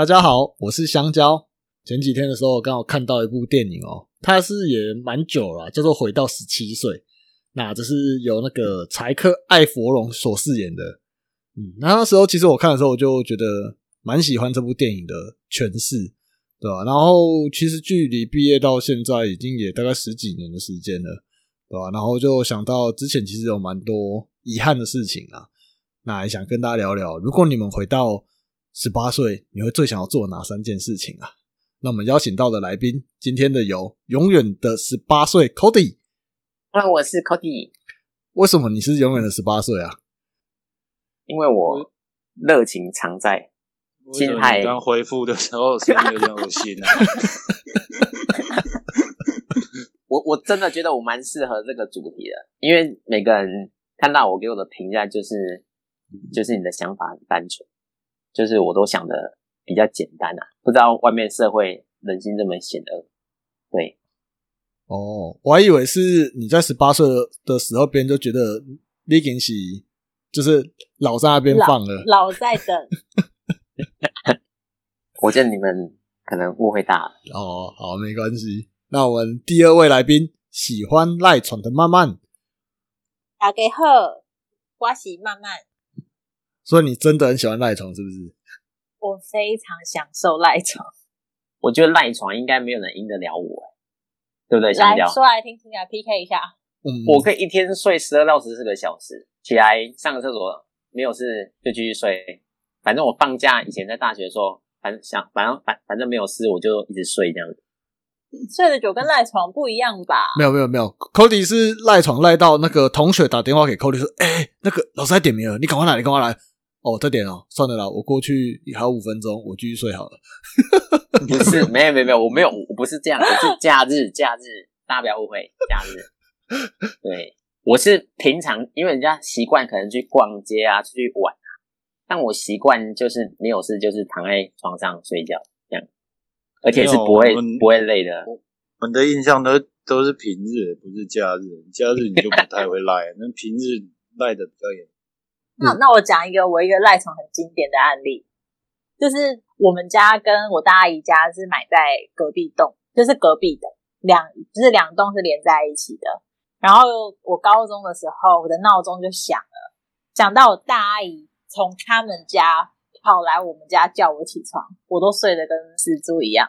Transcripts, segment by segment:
大家好，我是香蕉。前几天的时候，刚好看到一部电影哦，它是也蛮久了，叫做《回到十七岁》。那这是由那个柴克·艾佛龙所饰演的。嗯，那那时候其实我看的时候，我就觉得蛮喜欢这部电影的诠释，对吧？然后其实距离毕业到现在，已经也大概十几年的时间了，对吧？然后就想到之前其实有蛮多遗憾的事情啊，那也想跟大家聊聊，如果你们回到十八岁，你会最想要做哪三件事情啊？那我们邀请到的来宾，今天的有永远的十八岁 Cody。那我是 Cody。为什么你是永远的十八岁啊？因为我热情常在，心态刚恢复的时候声音有点恶心啊。我我真的觉得我蛮适合这个主题的，因为每个人看到我给我的评价就是，就是你的想法很单纯。就是我都想的比较简单啊，不知道外面社会人心这么险恶。对，哦，我还以为是你在十八岁的时候，别人就觉得你已经是就是老在那边放了，老在等。我觉得你们可能误会大了。哦，好，没关系。那我们第二位来宾喜欢赖床的慢慢，大家好，我是慢慢。所以你真的很喜欢赖床，是不是？我非常享受赖床。我觉得赖床应该没有人赢得了我，对不对？来说来听听啊，PK 一下。我可以一天睡十二到十四个小时，起来上个厕所，没有事就继续睡。反正我放假以前在大学的时候，反正想反正反反正没有事，我就一直睡这样子。睡的久跟赖床不一样吧？没有没有没有，Cody 是赖床赖到那个同学打电话给 Cody 说：“哎，那个老师在点名了，你赶快来，你赶快来。”哦，这点哦，算了啦，我过去还有五分钟，我继续睡好了。不是，没有没有没有，我没有，我不是这样，我是 假日，假日，大家不要误会，假日。对，我是平常，因为人家习惯可能去逛街啊，出去玩啊，但我习惯就是没有事，就是躺在床上睡觉这样，而且是不会不会累的。我们的印象都都是平日，不是假日，假日你就不太会 赖，那平日赖的比较严。那那我讲一个我一个赖床很经典的案例，就是我们家跟我大阿姨家是买在隔壁栋，就是隔壁的两，就是两栋是连在一起的。然后我高中的时候，我的闹钟就响了，响到我大阿姨从他们家跑来我们家叫我起床，我都睡得跟死猪一样，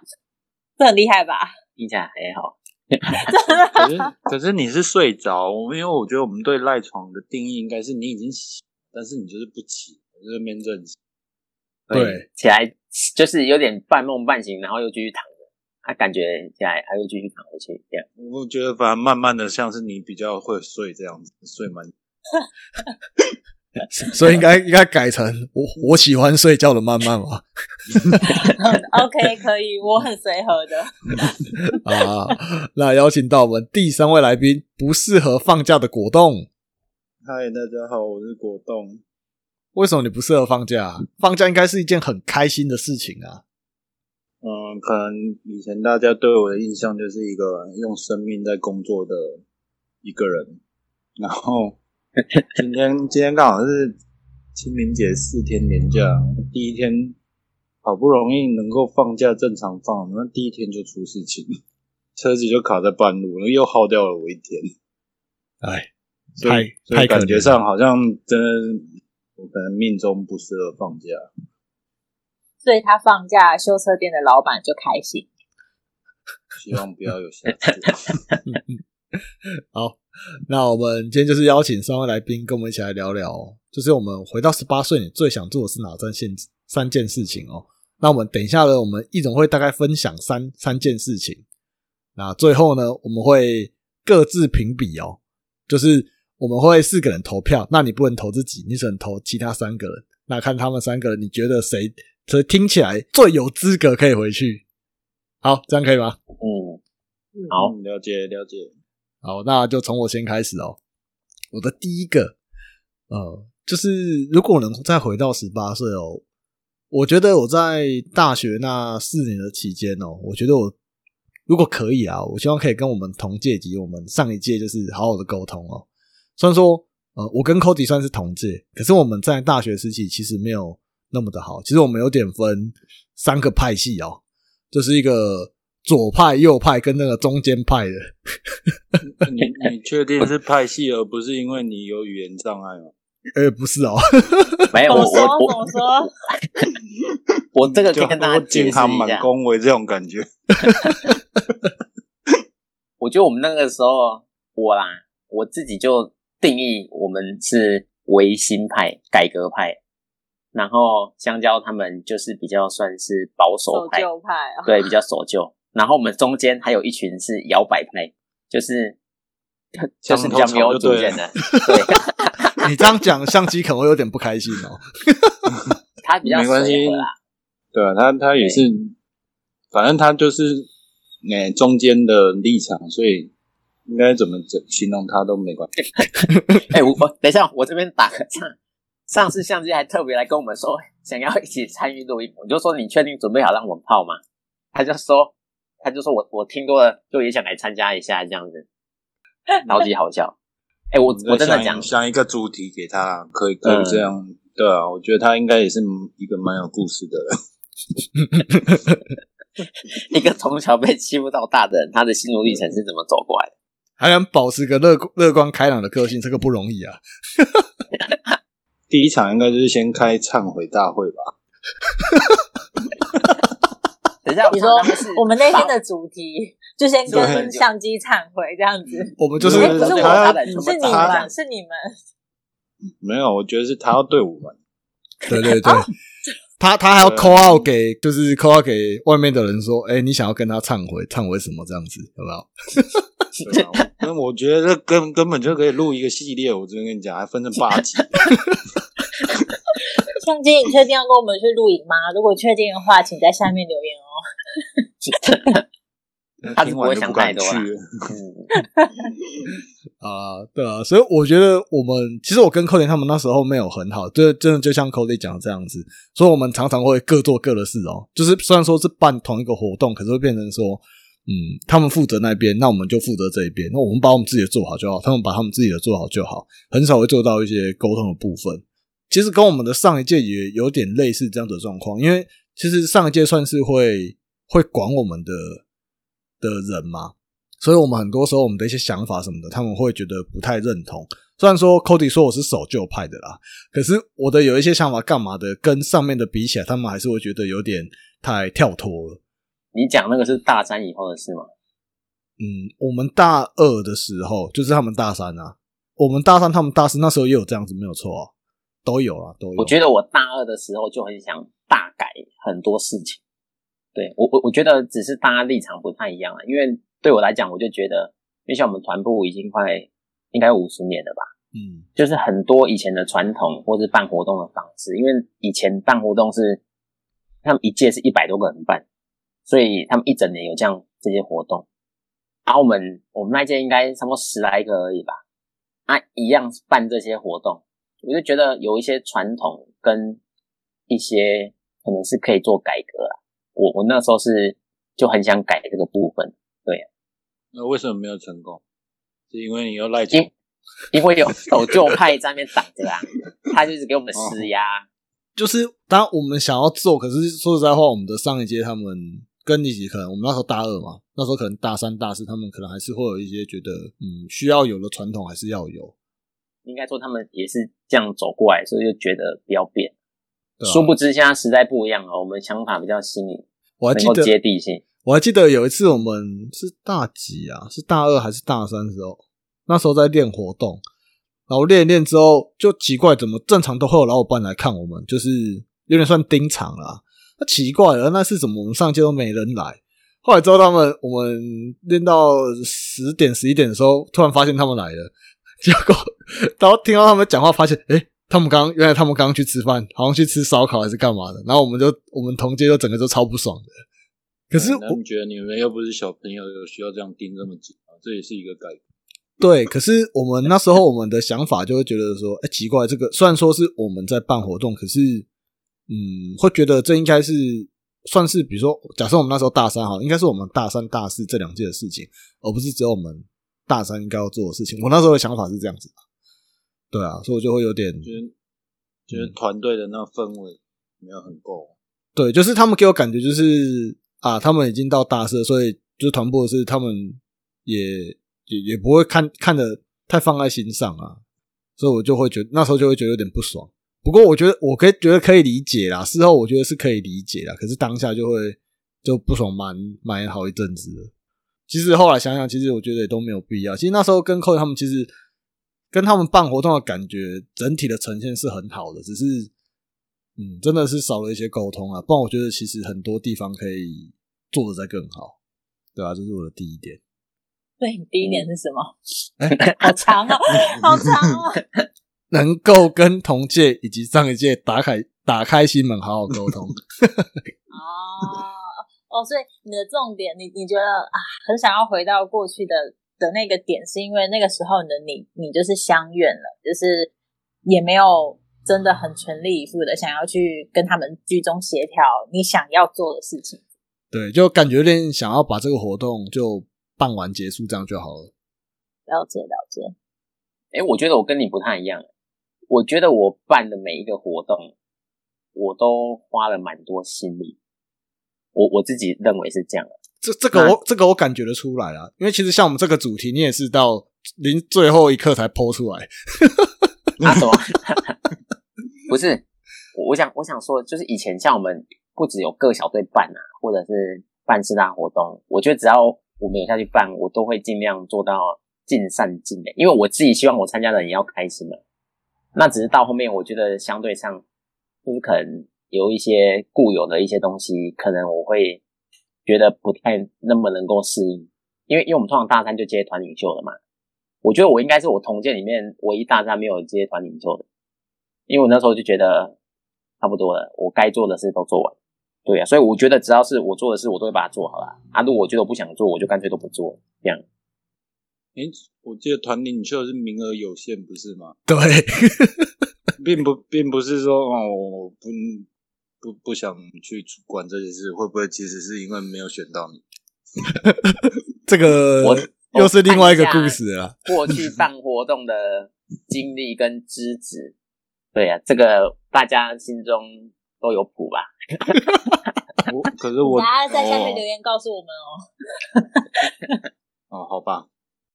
这很厉害吧？听起来还好。可是可是你是睡着，因为我觉得我们对赖床的定义应该是你已经醒。但是你就是不起，就是面正对，起来就是有点半梦半醒，然后又继续躺着，他感觉起来，他又继续躺回去，这样。我觉得反正慢慢的像是你比较会睡这样子，睡蛮。所以应该应该改成我我喜欢睡觉的慢慢嘛。OK，可以，我很随和的。啊，那邀请到我们第三位来宾，不适合放假的果冻。嗨，大家好，我是果冻。为什么你不适合放假？放假应该是一件很开心的事情啊。嗯，可能以前大家对我的印象就是一个用生命在工作的一个人。然后 今天今天刚好是清明节四天年假，第一天好不容易能够放假正常放，那第一天就出事情，车子就卡在半路，又耗掉了我一天。哎。太太感觉上好像真的，我可能命中不适合放假，所以他放假，修车店的老板就开心。希望不要有下次。好，那我们今天就是邀请三位来宾跟我们一起来聊聊，就是我们回到十八岁，你最想做的是哪三件三件事情哦？那我们等一下呢，我们一总会大概分享三三件事情，那最后呢，我们会各自评比哦，就是。我们会四个人投票，那你不能投自己，你只能投其他三个人。那看他们三个人，你觉得谁，这听起来最有资格可以回去？好，这样可以吗？嗯，好，了解了解。好，那就从我先开始哦。我的第一个，呃，就是如果能再回到十八岁哦，我觉得我在大学那四年的期间哦，我觉得我如果可以啊，我希望可以跟我们同届及我们上一届就是好好的沟通哦。虽然说，呃，我跟 Cody 算是同届，可是我们在大学时期其实没有那么的好。其实我们有点分三个派系哦，就是一个左派、右派跟那个中间派的。你你确定是派系，而不是因为你有语言障碍吗？呃，不是哦，没有我说？我我说？我这个可就以跟大家解释健康满一下。恭维这种感觉。我觉得我们那个时候，我啦，我自己就定义我们是维新派、改革派，然后香蕉他们就是比较算是保守守派，旧派。啊，对，比较守旧。然后我们中间还有一群是摇摆派，就是 就是比较没有主见的，对，你这样讲，相机可能会有点不开心哦。他比较没关系。随和啦。对啊，他他也是，反正他就是诶、中间的立场，所以应该怎么整形容他都没关系。哎、我我等一下，我这边打个岔。上次相机还特别来跟我们说，想要一起参与录音，我就说你确定准备好让我们泡吗？他就说，他就说我我听多了，就也想来参加一下这样子，超级好笑。哎、我我真的想讲，想一个主题给他，可以可以这样。对啊，我觉得他应该也是一个蛮有故事的人。一个从小被欺负到大的人，他的心路历程是怎么走过来的？还能保持个乐乐观开朗的个性，这个不容易啊。第一场应该就是先开忏悔大会吧？等一下，你说我们那天的主题就先跟对相机忏悔这样子，我们就是哎不是我他他是你他们，是你们，没有，我觉得是他要对我们。对对对，他他还要 call out 给，就是 call out 给外面的人说，哎、你想要跟他忏悔，忏悔什么这样子，有没有？对啊，那我觉得这根根本就可以录一个系列。我这边跟你讲，还分成八集。相机，你确定要跟我们去露营吗？如果确定的话，请在下面留言哦。他是听不会想完就不敢太多 啊，对啊，所以我觉得我们其实我跟寇林他们那时候没有很好，就真的就像寇林讲的这样子，所以我们常常会各做各的事哦。就是虽然说是办同一个活动，可是会变成说，嗯，他们负责那边，那我们就负责这一边，那我们把我们自己的做好就好，他们把他们自己的做好就好，很少会做到一些沟通的部分。其实跟我们的上一届也有点类似这样的状况，因为其实上一届算是会会管我们的的人嘛，所以我们很多时候我们的一些想法什么的，他们会觉得不太认同。虽然说 Cody 说我是守旧派的啦，可是我的有一些想法干嘛的，跟上面的比起来，他们还是会觉得有点太跳脱了。你讲那个是大三以后的事吗？嗯，我们大二的时候，就是他们大三啊，我们大三，他们大四，那时候也有这样子，没有错啊，都有啊，都有。我觉得我大二的时候就很想大改很多事情。对我我我觉得只是大家立场不太一样啊，因为对我来讲，我就觉得，因为像我们团部已经快应该五十年了吧，嗯就是很多以前的传统或是办活动的方式，因为以前办活动是他们一届是一百多个人办，所以他们一整年有这样这些活动。然后我们我们那届应该差不多十来个而已吧，啊，一样办这些活动，我就觉得有一些传统跟一些可能是可以做改革啦。我我那时候是就很想改这个部分，对那为什么没有成功？是因为你又赖床因因为有 守旧派在那边挡着啊，他就是给我们施压。就是当我们想要做，可是说实在话，我们的上一届他们跟一起，可能我们那时候大二嘛，那时候可能大三、大四，他们可能还是会有一些觉得，嗯，需要有的传统还是要有。应该说他们也是这样走过来，所以就觉得不要变。对啊殊不知现在时代不一样了，我们想法比较新颖，我还记得接地气。我还记得有一次我们是大几啊？是大二还是大三的时候？那时候在练活动，然后练一练之后就奇怪，怎么正常都会有老伙伴来看我们，就是有点算盯场啦。那奇怪了，那是怎么我们上届都没人来？后来之后他们我们练到十点十一点的时候，突然发现他们来了，结果然后听到他们讲话，发现诶、他们刚原来他们刚刚去吃饭，好像去吃烧烤还是干嘛的，然后我们就我们同届就整个都超不爽的。可是我们觉得你们又不是小朋友，有需要这样盯这么紧啊？这也是一个改革。对，可是我们那时候我们的想法就会觉得说，哎、奇怪，这个虽然说是我们在办活动，可是，嗯，会觉得这应该是算是，比如说，假设我们那时候大三哈，应该是我们大三、大四这两届的事情，而不是只有我们大三应该要做的事情。我那时候的想法是这样子的，对啊，所以我就会有点，觉得觉得团队的那氛围没有很够。对，就是他们给我感觉就是啊，他们已经到大四，所以就是团部的事，他们也也也不会看看的太放在心上啊，所以我就会觉得那时候就会觉得有点不爽。不过我觉得我可以觉得可以理解啦，事后我觉得是可以理解啦，可是当下就会就不爽蛮蛮好一阵子的。其实后来想想，其实我觉得也都没有必要。其实那时候跟寇他们其实跟他们办活动的感觉，整体的呈现是很好的，只是嗯，真的是少了一些沟通啊。不然我觉得其实很多地方可以做的再更好，对啊，这是我的第一点。对，你第一点是什么？哎好长哦，好长 哦。能够跟同届以及上一届打开打开心门，好好沟通。哦哦，所以你的重点，你你觉得啊，很想要回到过去的的那个点，是因为那个时候的你，你就是相怨了，就是也没有真的很全力以赴的想要去跟他们居中协调你想要做的事情。对，就感觉有点想要把这个活动就办完结束，这样就好了。了解了解，哎，我觉得我跟你不太一样。我觉得我办的每一个活动，我都花了蛮多心力。我我自己认为是这样的。这这个我这个我感觉得出来啊，因为其实像我们这个主题，你也是到临最后一刻才剖出来。啊 什么？不是，我我想我想说，就是以前像我们不只有各小队办啊，或者是办四大活动，我觉得只要我们有下去办，我都会尽量做到尽善尽美，因为我自己希望我参加的人也要开心嘛。那只是到后面，我觉得相对上就是可能有一些固有的一些东西，可能我会觉得不太那么能够适应，因为因为我们通常大三就接团领袖了嘛。我觉得我应该是我同届里面唯一大三没有接团领袖的，因为我那时候就觉得差不多了，我该做的事都做完，对啊，所以我觉得只要是我做的事，我都会把它做好了。啊，如果我觉得我不想做，我就干脆都不做，这样。诶，我记得团领袖是名额有限，不是吗？对，并不，并不是说哦，我不不不想去管这件事，会不会其实是因为没有选到你？这个我 又是另外一个故事了。过去办活动的经历跟资质，对呀、这个大家心中都有谱吧？我可是我大家在下面哦留言告诉我们哦。哦，好吧，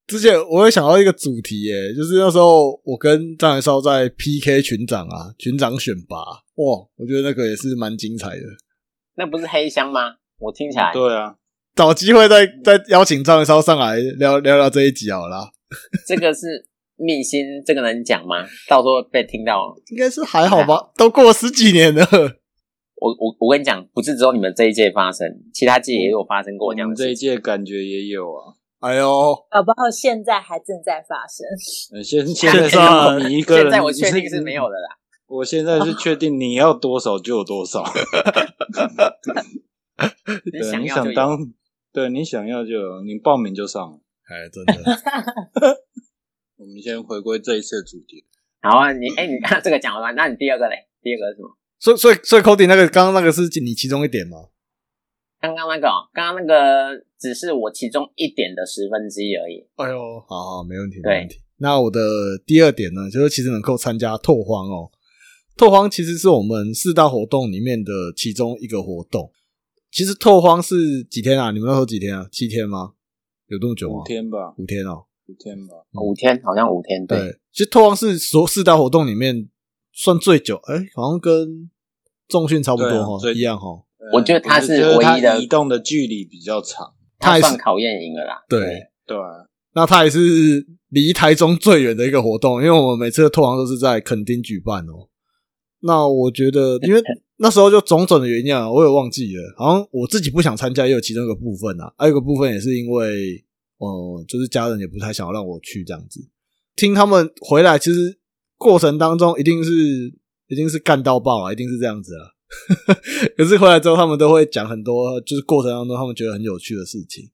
之前我有想到一个主题耶，就是那时候我跟张元绍在 PK 群长啊，群长选拔，哇，我觉得那个也是蛮精彩的。那不是黑箱吗？我听起来，对啊，找机会再再邀请张元绍上来聊聊聊这一集好了。这个是秘辛，这个能讲吗？到时候被听到，应该是还好吧，都过了十几年了。我我我跟你讲，不是只有你们这一届发生，其他届也有发生过我这样们这一。届感觉也有啊。哎呦，搞不好现在还正在发生。呃现 现在你一个人，现在我确定是没有的啦。我现在是确定你要多少就有多少。你对，你想当，对你想要就有，你报名就上。哎，真的，我们先回归这一次的主题。好啊，你哎，你看这个讲完，那你第二个嘞？第二个是什么？所以所以所以 Cody 那个刚刚那个是你其中一点吗？刚刚那个哦，刚刚那个只是我其中一点的十分之一而已。哎呦，好好，没问题，没问题。那我的第二点呢，就是其实能够参加拓荒哦。拓荒其实是我们四大活动里面的其中一个活动。其实拓荒是几天啊？你们那时候几天啊？七天吗？有这么久吗？五天吧，五天哦。五天吧。五天，好像五天，对，对，其实拓荒是所四大活动里面算最久，哎、好像跟重训差不多哈、一样哈。我觉得他是唯一的移动的距离比较长。他算考验赢了啦。对，对啊，那他也是离台中最远的一个活动，因为我们每次的拓航都是在垦丁举办哦。那我觉得，因为 那时候就种种的原因啊，我也忘记了，好像我自己不想参加，也有其中一个部分啊，还有一个部分也是因为，哦、就是家人也不太想要让我去这样子。听他们回来，其实过程当中一定是一定是干到爆啊，一定是这样子啊。可是回来之后，他们都会讲很多，就是过程当中他们觉得很有趣的事情。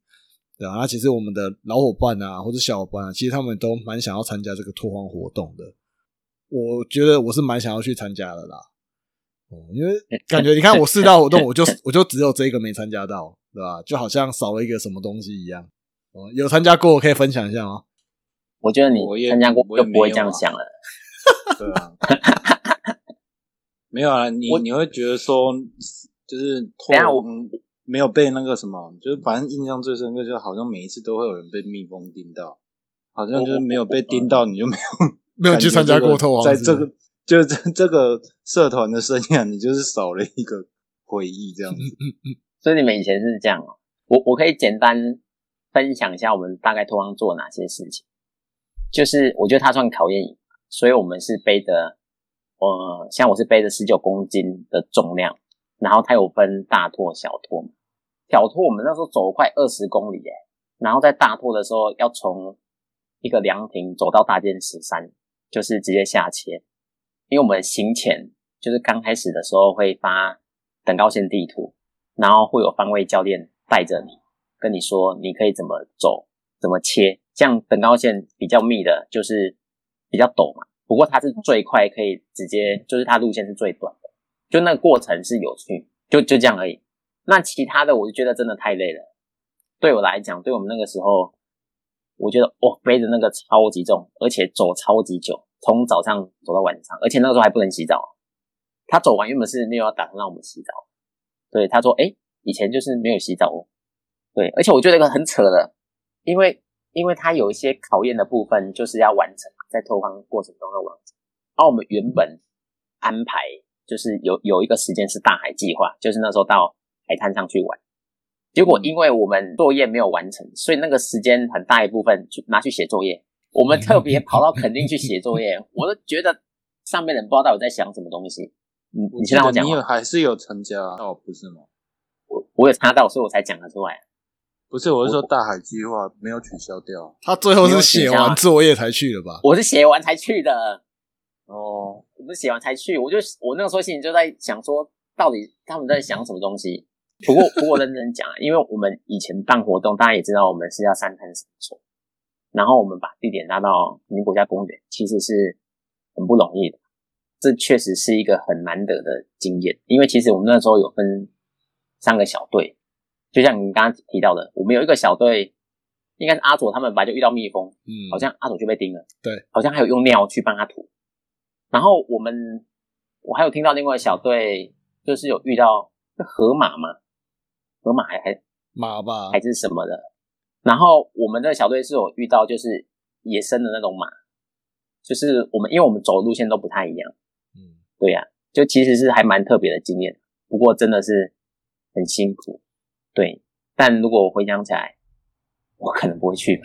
对啊，那其实我们的老伙伴啊，或者小伙伴啊，其实他们都蛮想要参加这个拓荒活动的。我觉得我是蛮想要去参加的啦。哦，因为感觉你看 我四大活动，我就我就只有这一个没参加到，对吧？就好像少了一个什么东西一样。哦，有参加过，可以分享一下吗？我觉得你参加过就不会这样想了。对啊，没有啊，你你会觉得说，就是等一下我嗯没有被那个什么，就是反正印象最深刻，就好像每一次都会有人被蜜蜂叮到，好像就是没有被叮到，你就没有 没有去参加过在这个就是这 这个社团的生涯，你就是少了一个回忆这样子。所以你们以前是这样哦。我我可以简单分享一下我们大概通常做哪些事情。就是我觉得它算考验营，所以我们是背着，呃，像我是背着十九公斤的重量，然后它有分大拓、小拓。小拓我们那时候走快二十公里耶，然后在大拓的时候要从一个凉亭走到大剑石山，就是直接下切，因为我们行前就是刚开始的时候会发等高线地图，然后会有方位教练带着你，跟你说你可以怎么走，怎么切。像等高线比较密的，就是比较陡嘛，不过它是最快可以直接，就是它路线是最短的，就那个过程是有趣，就就这样而已。那其他的我就觉得真的太累了，对我来讲，对我们那个时候，我觉得哦背着那个超级重，而且走超级久，从早上走到晚上，而且那个时候还不能洗澡。他走完原本是没有要打算让我们洗澡，对他说：“哎，以前就是没有洗澡哦。”对，而且我觉得一个很扯的，因为。因为他有一些考验的部分，就是要完成在投放过程中要完成。而我们原本安排就是有有一个时间是大海计划，就是那时候到海滩上去玩。结果因为我们作业没有完成，所以那个时间很大一部分去拿去写作业。我们特别跑到垦丁去写作业，我都觉得上面人不知道到底在想什么东西。你你先让我讲，你有还是有参加哦？不是吗？我我有插到，所以我才讲得出来。不是，我是说大海计划没有取消掉。他最后是写完作业才去的吧？我是写完才去的。哦，我不是写完才去，我就我那个时候心里就在想说，到底他们在想什么东西？不过不过认真讲，因为我们以前办活动，大家也知道我们是要三滩绳索，然后我们把地点拉到民国家公园，其实是很不容易的。这确实是一个很难得的经验，因为其实我们那时候有分三个小队。就像你刚刚提到的，我们有一个小队，应该是阿佐他们本来就遇到蜜蜂，嗯，好像阿佐就被叮了，对，好像还有用尿去帮他涂。然后我们，我还有听到另外小队，就是有遇到河马嘛，河马还还马吧，还是什么的。然后我们的小队是有遇到就是野生的那种马，就是我们因为我们走的路线都不太一样，嗯，对呀，就其实是还蛮特别的经验，不过真的是很辛苦。对，但如果我回想起来，我可能不会去。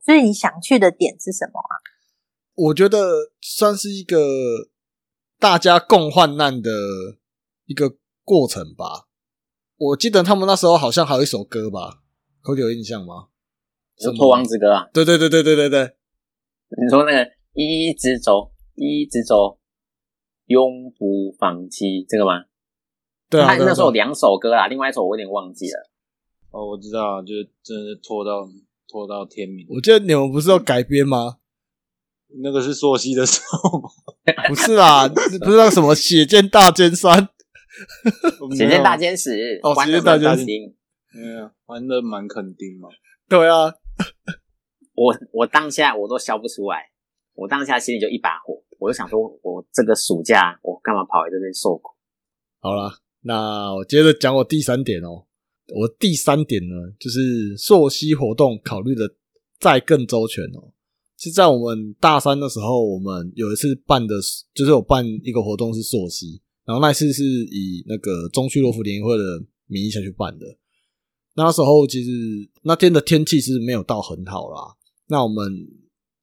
所以你想去的点是什么啊？我觉得算是一个大家共患难的一个过程吧。我记得他们那时候好像还有一首歌吧，可有印象吗？是托王之歌啊！对对对对对对对，你说那个一直走，一直走，永不放弃，这个吗？对啊，那时候有两首歌啦，另外一首我有点忘记了。哦，我知道，就是真的是拖到拖到天明。我记得你们不是要改编吗？那个是朔溪的时候，不是啦，不是那个什么血剑大尖山，血剑大尖石，哦，血剑大尖石，没有，玩的蛮肯定嘛。对啊，我我当下我都笑不出来，我当下心里就一把火，我就想说，我这个暑假我干嘛跑来这边受苦？好了。那我接着讲我第三点哦，我第三点呢，就是溯溪活动考虑的再更周全哦。是在我们大三的时候，我们有一次办的，就是有办一个活动是溯溪，然后那次是以那个中区罗浮联谊会的名义下去办的。那时候其实那天的天气是没有到很好啦。那我们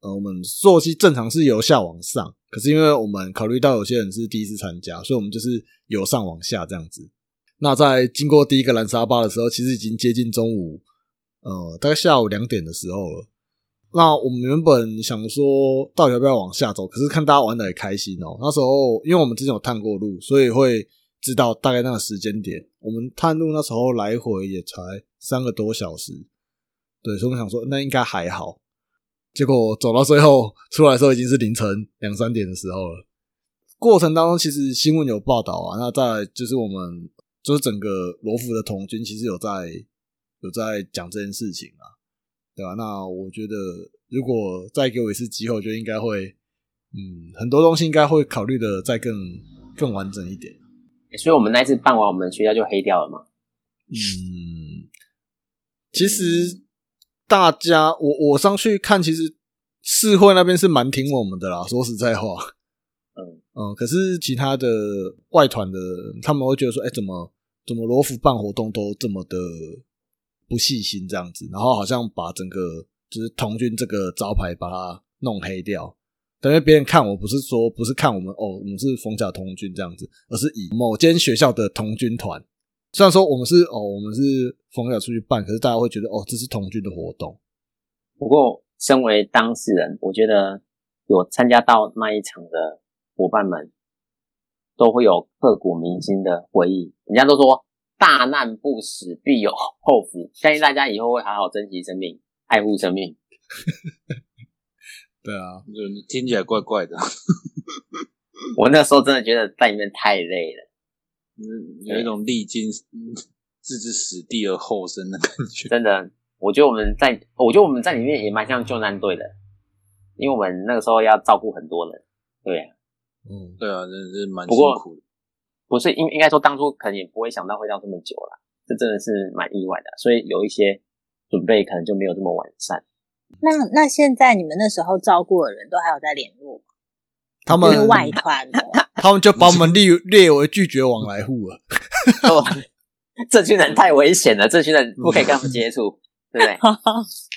呃，我们溯溪正常是由下往上，可是因为我们考虑到有些人是第一次参加，所以我们就是。由上往下这样子，那在经过第一个蓝沙坝的时候，其实已经接近中午，呃，大概下午两点的时候了。那我们原本想说，到底要不要往下走？可是看大家玩的也开心哦。那时候，因为我们之前有探过路，所以会知道大概那个时间点。我们探路那时候来回也才三个多小时，对，所以我想说那应该还好。结果走到最后出来的时候，已经是凌晨两三点的时候了。过程当中，其实新闻有报道啊。那在就是我们就是整个罗浮的统军，其实有在有在讲这件事情啊，对吧？那我觉得，如果再给我一次机会，我觉得应该会，嗯，很多东西应该会考虑的再更更完整一点。所以我们那一次办完，我们学校就黑掉了嘛。嗯，其实大家我我上去看，其实市会那边是蛮挺我们的啦。说实在话，嗯嗯，可是其他的外团的他们会觉得说，哎、怎么怎么罗浮办活动都这么的不细心这样子，然后好像把整个就是童军这个招牌把它弄黑掉。等于别人看我不是说不是看我们哦，我们是逢甲童军这样子，而是以某间学校的童军团。虽然说我们是哦，我们是逢甲出去办，可是大家会觉得哦，这是同居的活动。不过，身为当事人，我觉得有参加到那一场的伙伴们，都会有刻骨铭心的回忆。人家都说大难不死，必有后福，相信大家以后会好好珍惜生命，爱护生命。对啊，就听起来怪怪的，我那时候真的觉得在里面太累了，嗯有一种历经嗯置之死地而后生的感觉。真的。我觉得我们在，我觉得我们在里面也蛮像救难队的，因为我们那个时候要照顾很多人。对啊，嗯，对啊，真的是蛮辛苦的。不是应应该说当初可能也不会想到会到这么久了，这真的是蛮意外的。所以有一些准备可能就没有这么完善。那那现在你们那时候照顾的人都还有在联络吗？他们外团的，他们就把我们列列为拒绝往来户了。哦，这群人太危险了，这群人不可以跟他们接触，对不对？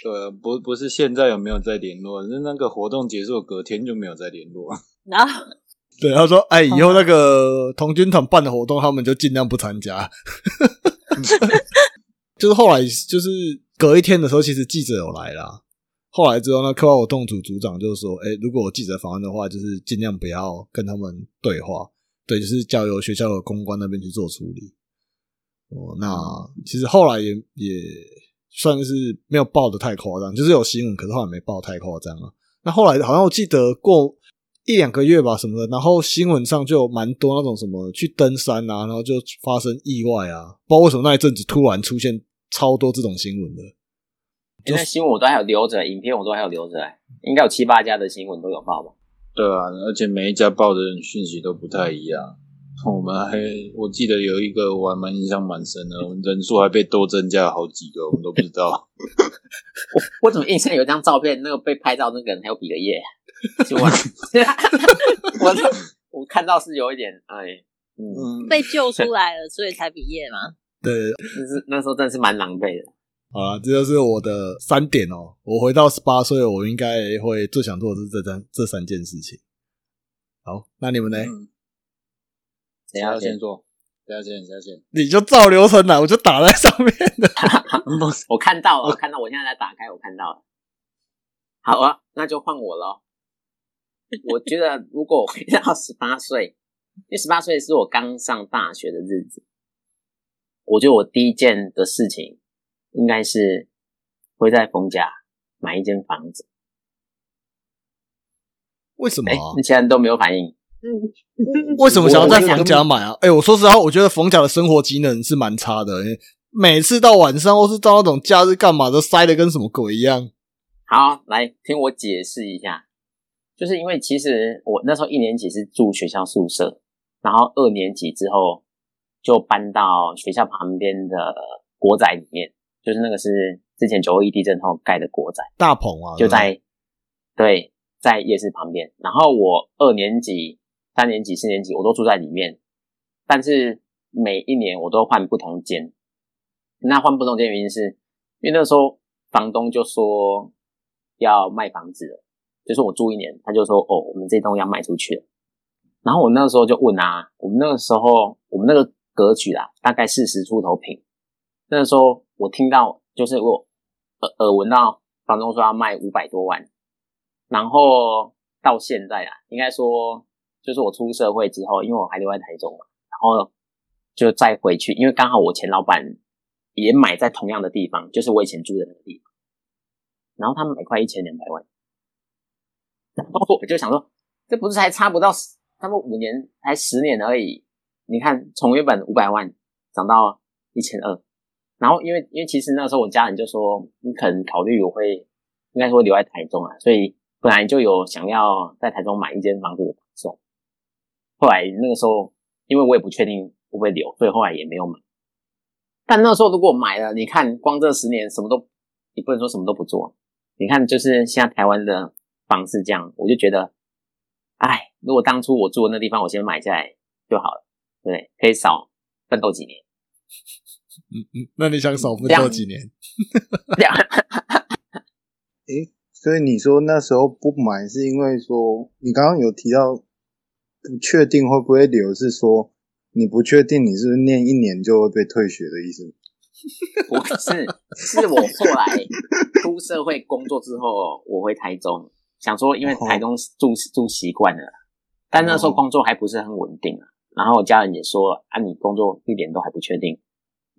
对，不不是现在有没有在联络，是那个活动结束隔天就没有再联络。然后对，他说：“哎，以后那个童军团办的活动，他们就尽量不参加。”就是后来，就是隔一天的时候，其实记者有来啦。后来之后呢，课外活动组组长就说：“哎，如果有记者访问的话，就是尽量不要跟他们对话，对，就是交由学校的公关那边去做处理。”哦，那其实后来也也算是没有报的太夸张，就是有新闻，可是后来没报太夸张啊。那后来好像我记得过一两个月吧什么的，然后新闻上就有蛮多那种什么去登山啊，然后就发生意外啊，不知道为什么那一阵子突然出现超多这种新闻的。因为新闻我都还有留着，影片我都还有留着，应该有七八家的新闻都有报吧。对啊，而且每一家报的讯息都不太一样。我们还我记得有一个我还蛮印象蛮深的，我们人数还被多增加了好几个，我们都不知道。我 我怎么印象有一张照片，那个被拍照那个人还有比个耶，就 我我我看到是有一点哎，嗯，嗯，被救出来了，所以才比耶吗？对，那是那时候真的是蛮狼狈的。好了，这就是我的三点哦。我回到十八岁，我应该会最想做的是这三这三件事情。好，那你们呢？嗯谁要先？谁要先做？谁要先？谁要先？你就照流程来，我就打在上面的。我看到了，我看到，我现在在打开，我看到了。好啊，那就换我了。我觉得如果我回到十八岁，因为十八岁是我刚上大学的日子，我觉得我第一件的事情应该是会在逢甲买一间房子。哎、为什么啊？你其他人都没有反应。为什么想要在我我逢甲买啊？哎、我说实话，我觉得逢甲的生活机能是蛮差的、每次到晚上或是到那种假日干嘛都塞的跟什么鬼一样。好，来听我解释一下，就是因为其实我那时候一年级是住学校宿舍，然后二年级之后就搬到学校旁边的国宅里面，就是那个是之前九二一地震后盖的国宅，大棚啊，就在对在夜市旁边。然后我二年级、三年级、四年级我都住在里面，但是每一年我都换不同间。那换不同间原因是因为那时候房东就说要卖房子了，就是我住一年，他就说哦，我们这栋要卖出去了。然后我那个时候就问啊，我们那个时候我们那个格局啦，大概四十出头平。那个时候我听到就是我耳耳闻到房东说要卖五百多万，然后到现在啊，应该说就是我出社会之后，因为我还留在台中嘛，然后就再回去，因为刚好我前老板也买在同样的地方，就是我以前住的那个地方，然后他买快一千两百万，然后我就想说，这不是还差不到差不多五年，才十年而已，你看从原本五百万涨到一千二，然后因为因为其实那时候我家人就说，你可能考虑我会应该说留在台中啊，所以本来就有想要在台中买一间房子的打算。后来那个时候，因为我也不确定会不会留，所以后来也没有买。但那时候如果买了，你看光这十年什么都，你不能说什么都不做。你看，就是现在台湾的房市这样，我就觉得，哎，如果当初我住的那地方，我先买下来就好了，对，可以少奋斗几年。嗯嗯，那你想少奋斗几年？这样，诶，所以你说那时候不买，是因为说你刚刚有提到不确定会不会留，是说你不确定你是不是念一年就会被退学的意思吗？不是，是我后来出社会工作之后，我回台中，想说因为台中住住习惯了，但那时候工作还不是很稳定啊。然后我家人也说啊，你工作一点都还不确定，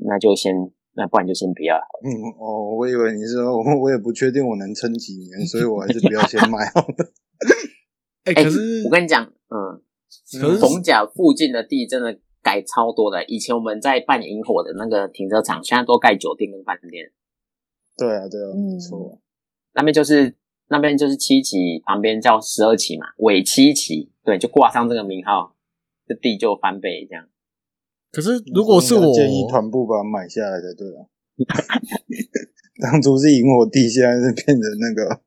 那就先，那不然就先不要了。嗯哦，我以为你说我我也不确定我能撑几年，所以我还是不要先买好了。哎、哎可是我跟你讲，嗯，可是逢甲附近的地真的改超多的。以前我们在办萤火的那个停车场，现在都盖酒店跟饭店。对啊对啊，嗯没错。那边就是那边就是七期，旁边叫十二期嘛，尾七期，对，就挂上这个名号，这地就翻倍这样。可是如果是我，建议团部把它买下来才对啊。当初是萤火地，现在是变成那个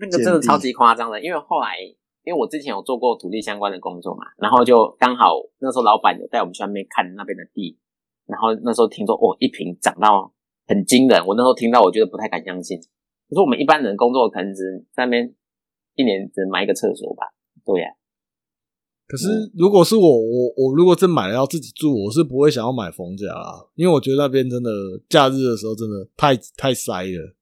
那个真的超级夸张的，因为后来因为我之前有做过土地相关的工作嘛，然后就刚好那时候老板有带我们去那边看那边的地，然后那时候听说哦一平涨到很惊人，我那时候听到我觉得不太敢相信。可是我们一般人工作可能只在那边一年只买一个厕所吧，对呀、可是如果是我，我我如果真买了要自己住，我是不会想要买逢甲啦，因为我觉得那边真的假日的时候真的太太塞了。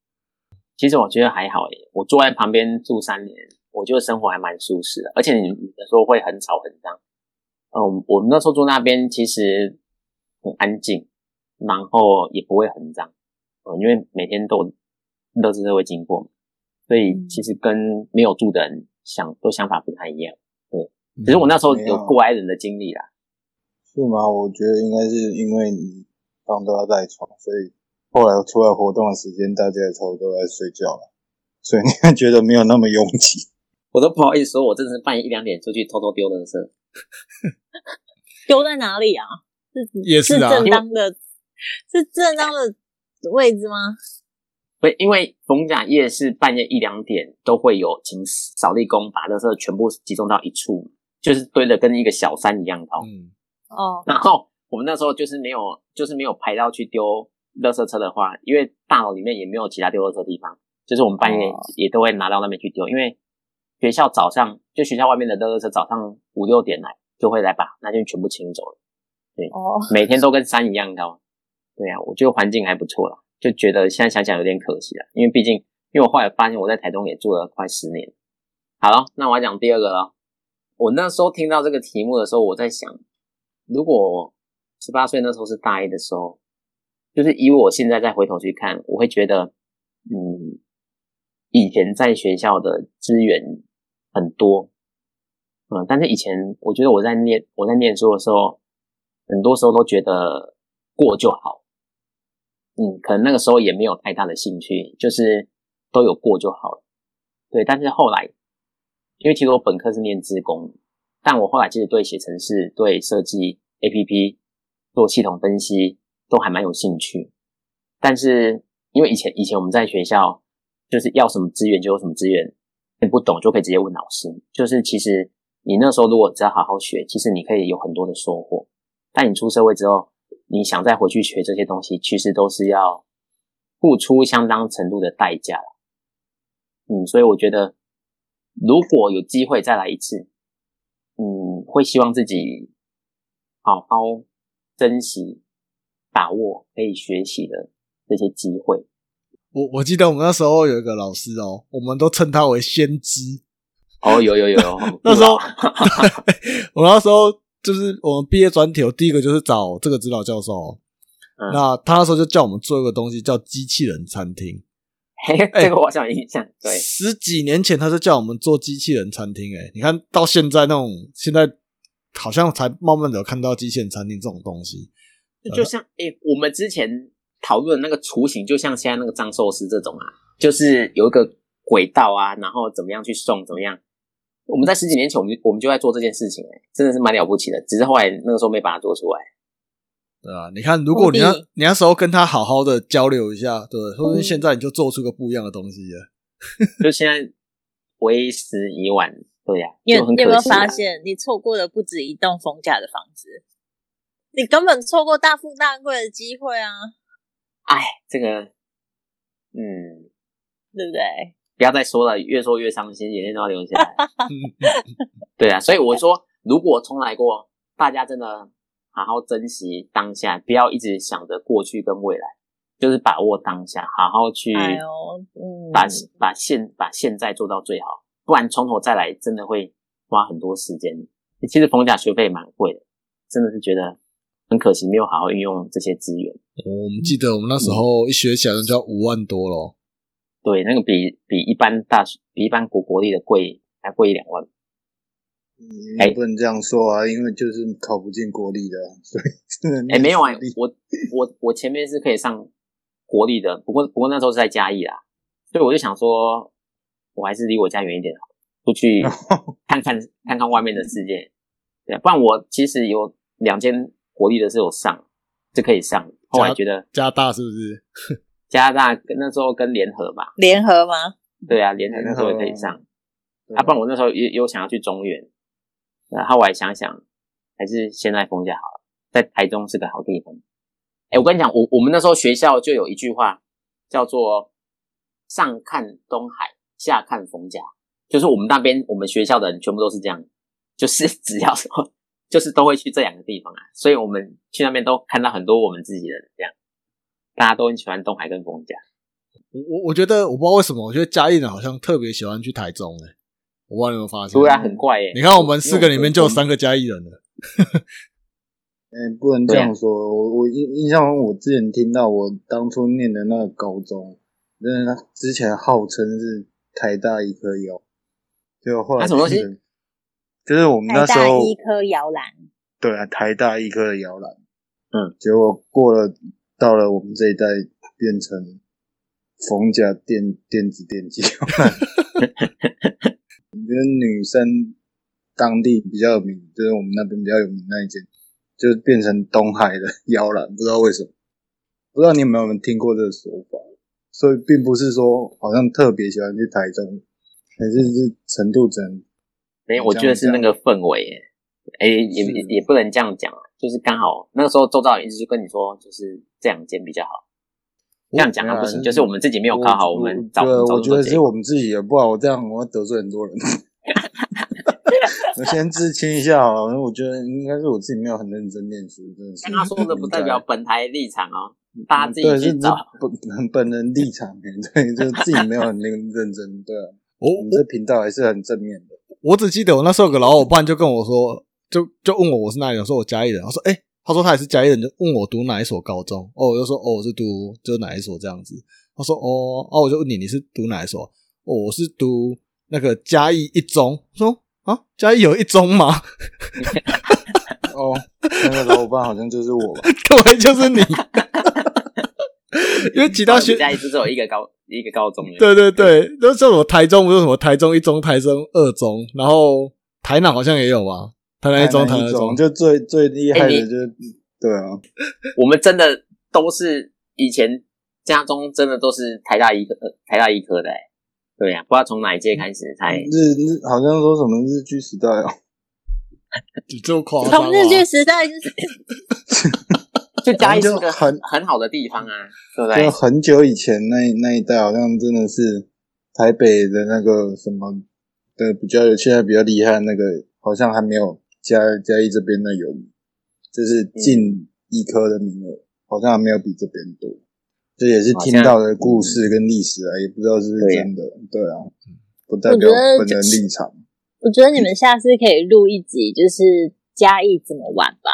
其实我觉得还好诶，我坐在旁边住三年，我觉得生活还蛮舒适的，而且你有的时候会很吵很脏。嗯，我们那时候住那边其实很安静，然后也不会很脏，嗯，因为每天都有乐车会经过嘛，所以其实跟没有住的人想都想法不太一样。只是我那时候有过来人的经历啦，是吗？我觉得应该是因为你当都要赖床，所以后来出来活动的时间，大家也差不多在睡觉了，所以你会觉得没有那么拥挤。我都不好意思说，我真的是半夜一两点出去偷偷丢人生。丢在哪里啊？是也是啊是正当的，是正当的位置吗？不，因为逢甲夜市半夜一两点都会有请扫地工把垃圾全部集中到一处，就是堆的跟一个小山一样高。嗯，哦，然后我们那时候就是没有，就是没有排到去丢垃圾车的话，因为大楼里面也没有其他丢垃圾的地方，就是我们半夜哦也都会拿到那边去丢，因为学校早上就学校外面的垃圾车早上五六点来就会来把那边全部清走了，哦，每天都跟山一样高。对啊，我觉得环境还不错啦，就觉得现在想想有点可惜了，因为毕竟因为我后来发现我在台东也住了快十年。好了，那我要讲第二个了。我那时候听到这个题目的时候，我在想，如果十八岁那时候是大一的时候，就是以我现在再回头去看，我会觉得，嗯，以前在学校的资源很多，嗯，但是以前我觉得我在念我在念书的时候，很多时候都觉得过就好，嗯，可能那个时候也没有太大的兴趣，就是都有过就好了，对。但是后来，因为其实我本科是念资工，但我后来其实对写程式、对设计 APP、做系统分析都还蛮有兴趣。但是因为以前以前我们在学校就是要什么资源就有什么资源，你不懂就可以直接问老师。就是其实你那时候如果只要好好学，其实你可以有很多的收获。但你出社会之后，你想再回去学这些东西，其实都是要付出相当程度的代价。嗯，所以我觉得如果有机会再来一次，嗯，会希望自己好好珍惜、把握可以学习的这些机会。我我记得我们那时候有一个老师哦，我们都称他为先知。哦，有有有有，那时候 我那时候就是我们毕业专题，我第一个就是找这个指导教授哦。嗯那他那时候就叫我们做一个东西，叫机器人餐厅。嘿，这个我好像有印象。对，十几年前他就叫我们做机器人餐厅，哎，你看到现在那种，现在好像才慢慢的有看到机器人餐厅这种东西。就像诶、我们之前讨论那个雏形，就像现在那个藏寿司这种啊，就是有一个轨道啊，然后怎么样去送，怎么样。我们在十几年前，我们我们就在做这件事情、哎真的是蛮了不起的。只是后来那个时候没把它做出来。对啊，你看，如果你要你那时候跟他好好的交流一下，对，说不定现在你就做出个不一样的东西了。就现在为时已晚，对呀、你有没有发现，你错过了不止一栋逢甲的房子，你根本错过大富大贵的机会啊，哎，这个，嗯，对不对？不要再说了，越说越伤心，眼泪都要流下来。对啊，所以我说，如果重来过，大家真的好好珍惜当下，不要一直想着过去跟未来，就是把握当下，好好去哎，嗯，把、把现把现在做到最好，不然从头再来真的会花很多时间。其实逢甲学费蛮贵的，真的是觉得很可惜，没有好好运用这些资源。我们记得我们那时候一学起来就要五万多咯。对，那个比比一般大学比一般国国立的贵还贵一两万。你也不能这样说啊，因为就是考不进国立的啊，所以真的哎、没有哎、私立。我我我前面是可以上国立的，不过不过那时候是在嘉义啦，所以我就想说，我还是离我家远一点好，出去 看看看看外面的世界。对，不然我其实有两间国立的是有上，是可以上，后来觉得加大是不是？加拿大跟那时候跟联合吧，联合吗？对啊，联合那时候也可以上，啊，不然我那时候也有想要去中原，然后我还想想，还是先在逢甲好了，在台中是个好地方。哎，我跟你讲，我我们那时候学校就有一句话叫做“上看东海，下看逢甲”，就是我们那边我们学校的人全部都是这样，就是 只要说就是都会去这两个地方啊，所以我们去那边都看到很多我们自己的人这样，大家都很喜欢东海跟逢甲。我我我觉得我不知道为什么，我觉得嘉义人好像特别喜欢去台中诶、我不知道你有没有发现？对啊，很怪耶、你看我们四个里面就有三个加一人了。哎、不能这样说。我我印印象中，我之前听到我当初念的那个高中，真的，他之前号称是台大一颗药，就后来啊什么东西？就是我们那时候大医科摇篮，对啊，台大医科的摇篮，嗯，结果过了到了我们这一代，变成逢甲电电子电机摇篮。我觉得女生当地比较有名，就是我们那边比较有名那一间，就变成东海的摇篮，不知道为什么，不知道你有没有听过这个说法？所以并不是说好像特别喜欢去台中，还是是程度真没有，我觉得是那个氛围耶，哎、也也也不能这样讲啊，就是刚好那个时候周遭人一直就跟你说，就是这两间比较好。这样讲啊不行，就是我们自己没有考好，我们找对，我觉得这个是我们自己也不好，我这样我要得罪很多人。我先自清一下好了，我觉得应该是我自己没有很认真念书，真的是。跟他说的不代表本台立场哦，大家自己去找。本本人立场，对，就是自己没有很认认真，对啊。我我们这频道还是很正面的。我只记得我那时候有个老伙伴就跟我说，就就问我我是哪里人，我说我嘉义人，我说哎、欸他说他也是嘉义人，就问我读哪一所高中，哦，我就说哦我是读就是哪一所这样子，他说哦哦，我就问你你是读哪一所，哦我是读那个嘉义一中，我说啊嘉义有一中吗？哦，那个老伙伴好像就是我吧？对，就是你，因为其他学家一直只有一个高一个高中的，对对对，都像什么台中不是什么台中一中、台中二中，然后台南好像也有吧，台南一中、台南一二中，就最最厉害的就是，对啊，我们真的都是以前家中真的都是台大医科，呃台大医科的、欸，对呀、不知道从哪一届开始才日日好像说什么日剧时代哦，这么夸张吗？从日剧时代就是 就嘉义是个很很好的地方啊，对不对就？很久以前那那一代，好像真的是台北的那个什么的比较有，现在比较厉害的那个，好像还没有嘉嘉义这边的有名，就是进医科的名额，好像还没有比这边多。这也是听到的故事跟历史啊，也不知道是不是真的，对啊，不代表本人立场。我觉得你们下次可以录一集，就是嘉义怎么玩吧。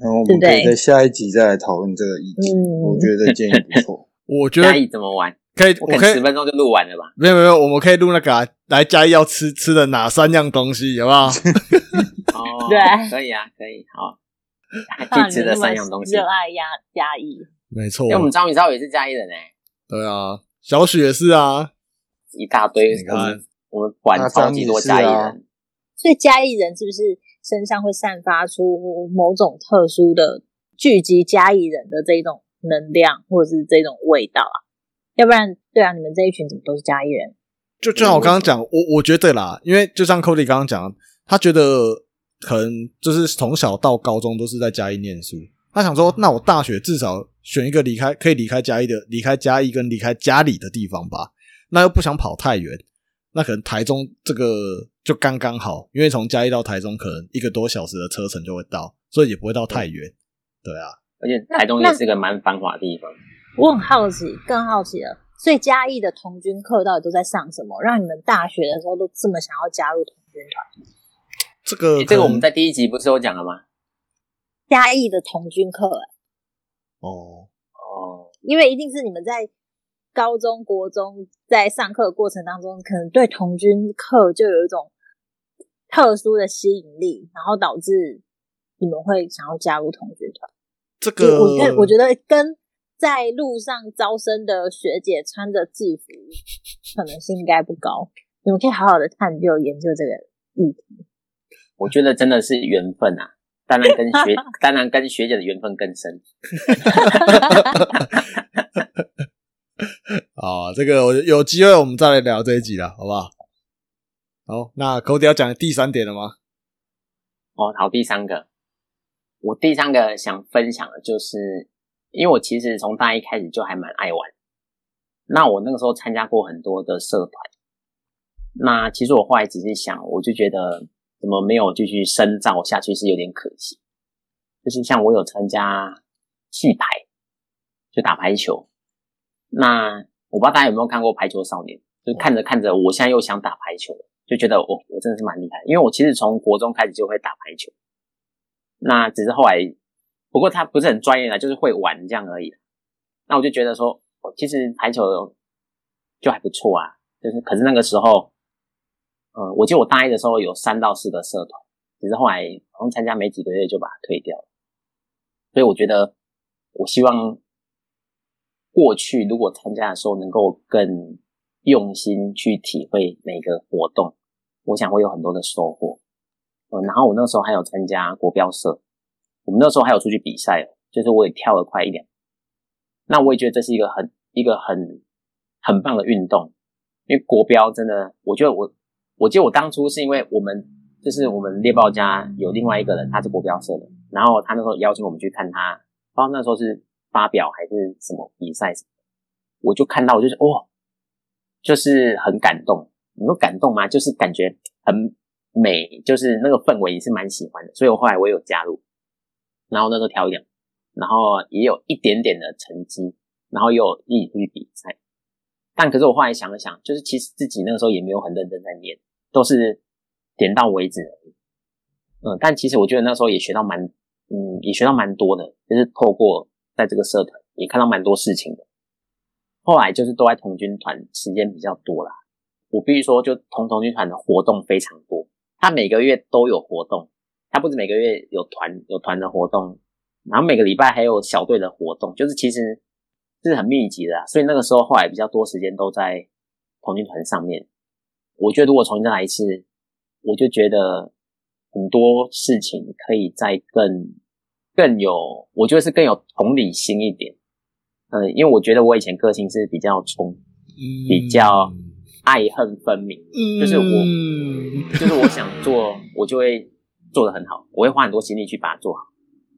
然后我们可以在下一集再来讨论这个议题，嗯我觉得这建议不错。我觉得嘉义怎么玩？可以，我可以十分钟就录完了吧？没有没有，没有我们可以录那个、啊、来嘉义要吃吃的哪三样东西，有没有？哦，对。可以啊，可以，好，啊去吃的三样东西。热爱嘉嘉义，没错。因为，我们张宇超也是嘉义人哎，对啊，小许也是啊，一大堆你，看。我们管超级多嘉义啊。人，所以嘉义人是不是身上会散发出某种特殊的聚集嘉义人的这种能量，或者是这种味道啊。要不然，对啊，你们这一群怎么都是嘉义人？就就像我刚刚讲，我我觉得啦，因为就像 Cody 刚刚讲，他觉得可能就是从小到高中都是在嘉义念书，他想说，那我大学至少选一个离开可以离开嘉义的，离开嘉义跟离开家里的地方吧。那又不想跑太远，那可能台中这个就刚刚好，因为从嘉义到台中可能一个多小时的车程就会到，所以也不会到太远。对啊，而且台中也是个蛮繁华的地方。我很好奇，更好奇了。所以嘉义的童军课到底都在上什么，让你们大学的时候都这么想要加入童军团？这个这个我们在第一集不是有讲了吗？嘉义的童军课，哦哦，因为一定是你们在高中国中在上课过程当中，可能对童军课就有一种特殊的吸引力，然后导致你们会想要加入童军团。这个我觉我觉得跟。在路上招生的学姐穿着制服，可能性应该不高。你们可以好好的探究研究这个议题。我觉得真的是缘分啊，当然跟学，当然跟学姐的缘分更深。啊，这个有有机会我们再来聊这一集了，好不好？好，那 Cody 要讲第三点了吗？哦，好，第三个，我第三个想分享的就是。因为我其实从大一开始就还蛮爱玩，那我那个时候参加过很多的社团，那其实我后来仔细想，我就觉得怎么没有继续深造下去是有点可惜。就是像我有参加戏排，就打排球，那我不知道大家有没有看过《排球少年》，就看着看着，我现在又想打排球，就觉得我我真的是蛮厉害，因为我其实从国中开始就会打排球，那只是后来。不过他不是很专业的，就是会玩这样而已。那我就觉得说，其实排球就还不错啊。就是，可是那个时候，嗯，我记得我大一的时候有三到四个社团，只是后来好像参加没几个月就把它退掉了。所以我觉得，我希望过去如果参加的时候能够更用心去体会每个活动，我想会有很多的收获。嗯，然后我那时候还有参加国标社。我们那时候还有出去比赛，就是我也跳了快一点。那我也觉得这是一个很一个很很棒的运动，因为国标真的，我觉得我我记得我当初是因为我们就是我们猎豹家有另外一个人，他是国标社的，然后他那时候邀请我们去看他，不知道那时候是发表还是什么比赛什么，我就看到我就是哇，就是很感动。你说感动吗？就是感觉很美，就是那个氛围也是蛮喜欢的，所以我后来我有加入。然后那时候调养，然后也有一点点的成绩，然后又一起出去比赛。但可是我后来想了想，就是其实自己那个时候也没有很认真在练，都是点到为止而已。嗯，但其实我觉得那时候也学到蛮，嗯，也学到蛮多的，就是透过在这个社团也看到蛮多事情的。后来就是都在童军团时间比较多啦，我必须说，就童童军团的活动非常多，他每个月都有活动。他不止每个月有团有团的活动，然后每个礼拜还有小队的活动，就是其实是很密集的。所以那个时候后来比较多时间都在童军团上面。我觉得如果重新再来一次，我就觉得很多事情可以再更更有，我觉得是更有同理心一点。嗯，因为我觉得我以前个性是比较冲，比较爱恨分明，就是我就是我想做，我就会。做的很好，我会花很多心力去把它做好。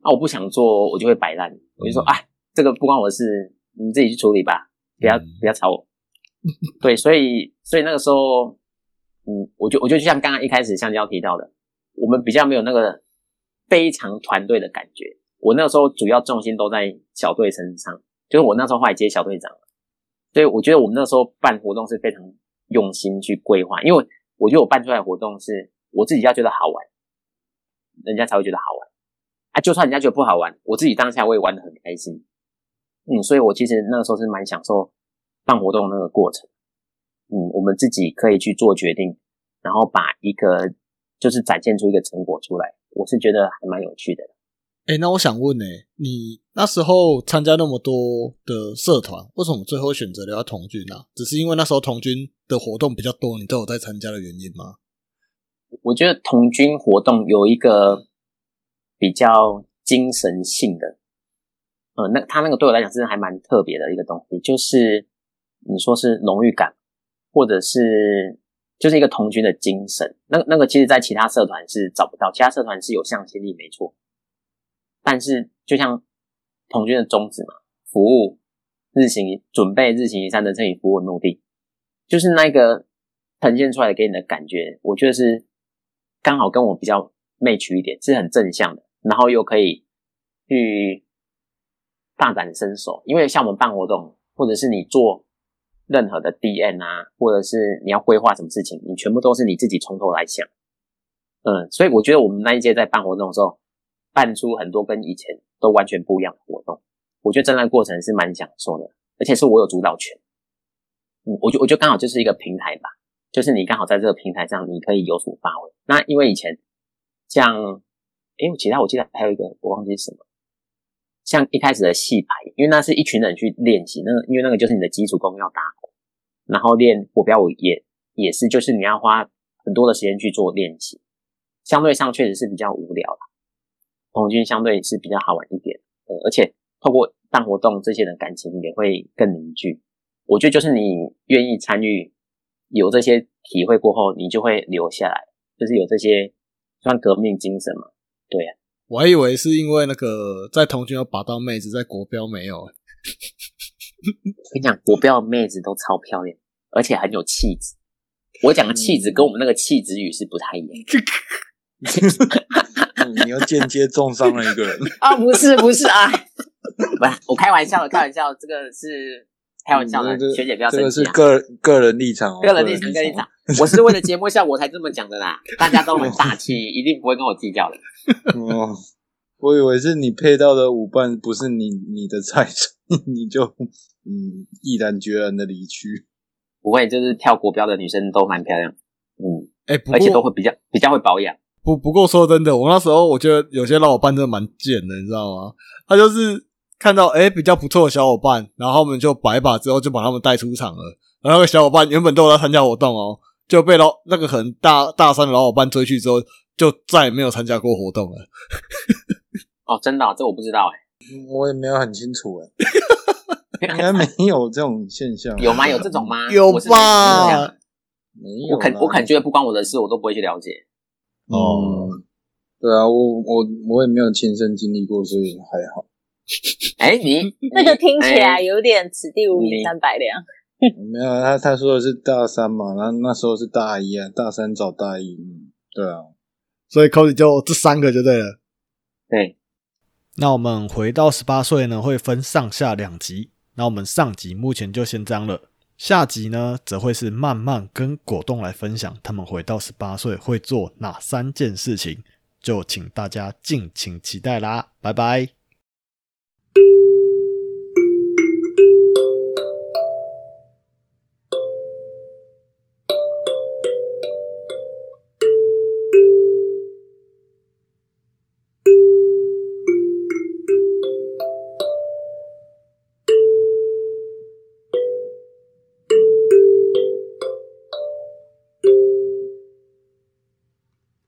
那我不想做，我就会摆烂。我就说，哎，这个不关我的事，你自己去处理吧，不要不要吵我。对，所以所以那个时候，嗯，我就我就像刚刚一开始香蕉提到的，我们比较没有那个非常团队的感觉。我那时候主要重心都在小队身上，就是我那时候后来接小队长了。所以我觉得我们那时候办活动是非常用心去规划，因为我觉得我办出来的活动是我自己要觉得好玩。人家才会觉得好玩啊！就算人家觉得不好玩，我自己当下我也玩的很开心。嗯，所以我其实那个时候是蛮享受办活动那个过程。嗯，我们自己可以去做决定，然后把一个就是展现出一个成果出来，我是觉得还蛮有趣的。哎，那我想问呢，你那时候参加那么多的社团，为什么最后选择了要童军啊？只是因为那时候童军的活动比较多，你都有在参加的原因吗？我觉得童军活动有一个比较精神性的，呃，那他那个对我来讲真的还蛮特别的一个东西，就是你说是荣誉感，或者是就是一个同军的精神。那那个其实，在其他社团是找不到，其他社团是有向心力，没错。但是就像同军的宗旨嘛，服务日行准备日行一善的这一服务目的，就是那个呈现出来给你的感觉，我觉得是刚好跟我比较 match 一点，是很正向的，然后又可以去。大展身手，因为像我们办活动，或者是你做任何的 DN 啊，或者是你要规划什么事情，你全部都是你自己从头来想。嗯，所以我觉得我们那一届在办活动的时候，办出很多跟以前都完全不一样的活动。我觉得这段过程是蛮享受的，而且是我有主导权。嗯，我就我就刚好就是一个平台吧，就是你刚好在这个平台上，你可以有所发挥。那因为以前像，哎，其他我记得还有一个我忘记什么。像一开始的戏排，因为那是一群人去练习，那个因为那个就是你的基础功要打，然后练国标舞也也是，就是你要花很多的时间去做练习，相对上确实是比较无聊啦。童军相对是比较好玩一点，呃，而且透过办活动，这些人感情也会更凝聚。我觉得就是你愿意参与，有这些体会过后，你就会留下来，就是有这些算革命精神嘛，对呀。我还以为是因为那个在童军有把到妹子，在国标没有。我跟你讲，国标的妹子都超漂亮，而且很有气质。我讲的气质跟我们那个气质语是不太一样。你又间接重伤了一个人啊！不是不是啊，不是 我开玩笑的，开玩笑，这个是开玩笑的，学姐不要生气。这个是个个人立场，哦个人立场，个人立场。我是为了节目效果才这么讲的啦，大家都很大气，一定不会跟我计较的。哦，我以为是你配到的舞伴不是你你的菜，你就嗯毅然决然的离去。不会，就是跳国标的女生都蛮漂亮，嗯，哎，而且都会比较比较会保养。不不过说真的，我那时候我觉得有些老伙伴真的蛮贱的，你知道吗？他就是看到哎比较不错的小伙伴，然后我们就摆把之后就把他们带出场了。然后那个小伙伴原本都在参加活动哦，就被老那个很大大三的老伙伴追去之后。就再也没有参加过活动了。哦，真的，这我不知道哎，我也没有很清楚哎，应该没有这种现象。有吗？有这种吗？有吧？没有。我肯，我肯觉得不关我的事，我都不会去了解。哦，对啊，我我我也没有亲身经历过，所以还好。哎，你 那个听起来有点此地无银三百两。没有，他他说的是大三嘛，然后那时候是大一啊，大三找大一，嗯，对啊。所以 Cody 就这三个就对了。对，那我们回到十八岁呢，会分上下两集。那我们上集目前就先这样了。下集呢则会是慢慢跟果冻来分享他们回到十八岁会做哪三件事情就请大家敬请期待啦拜拜。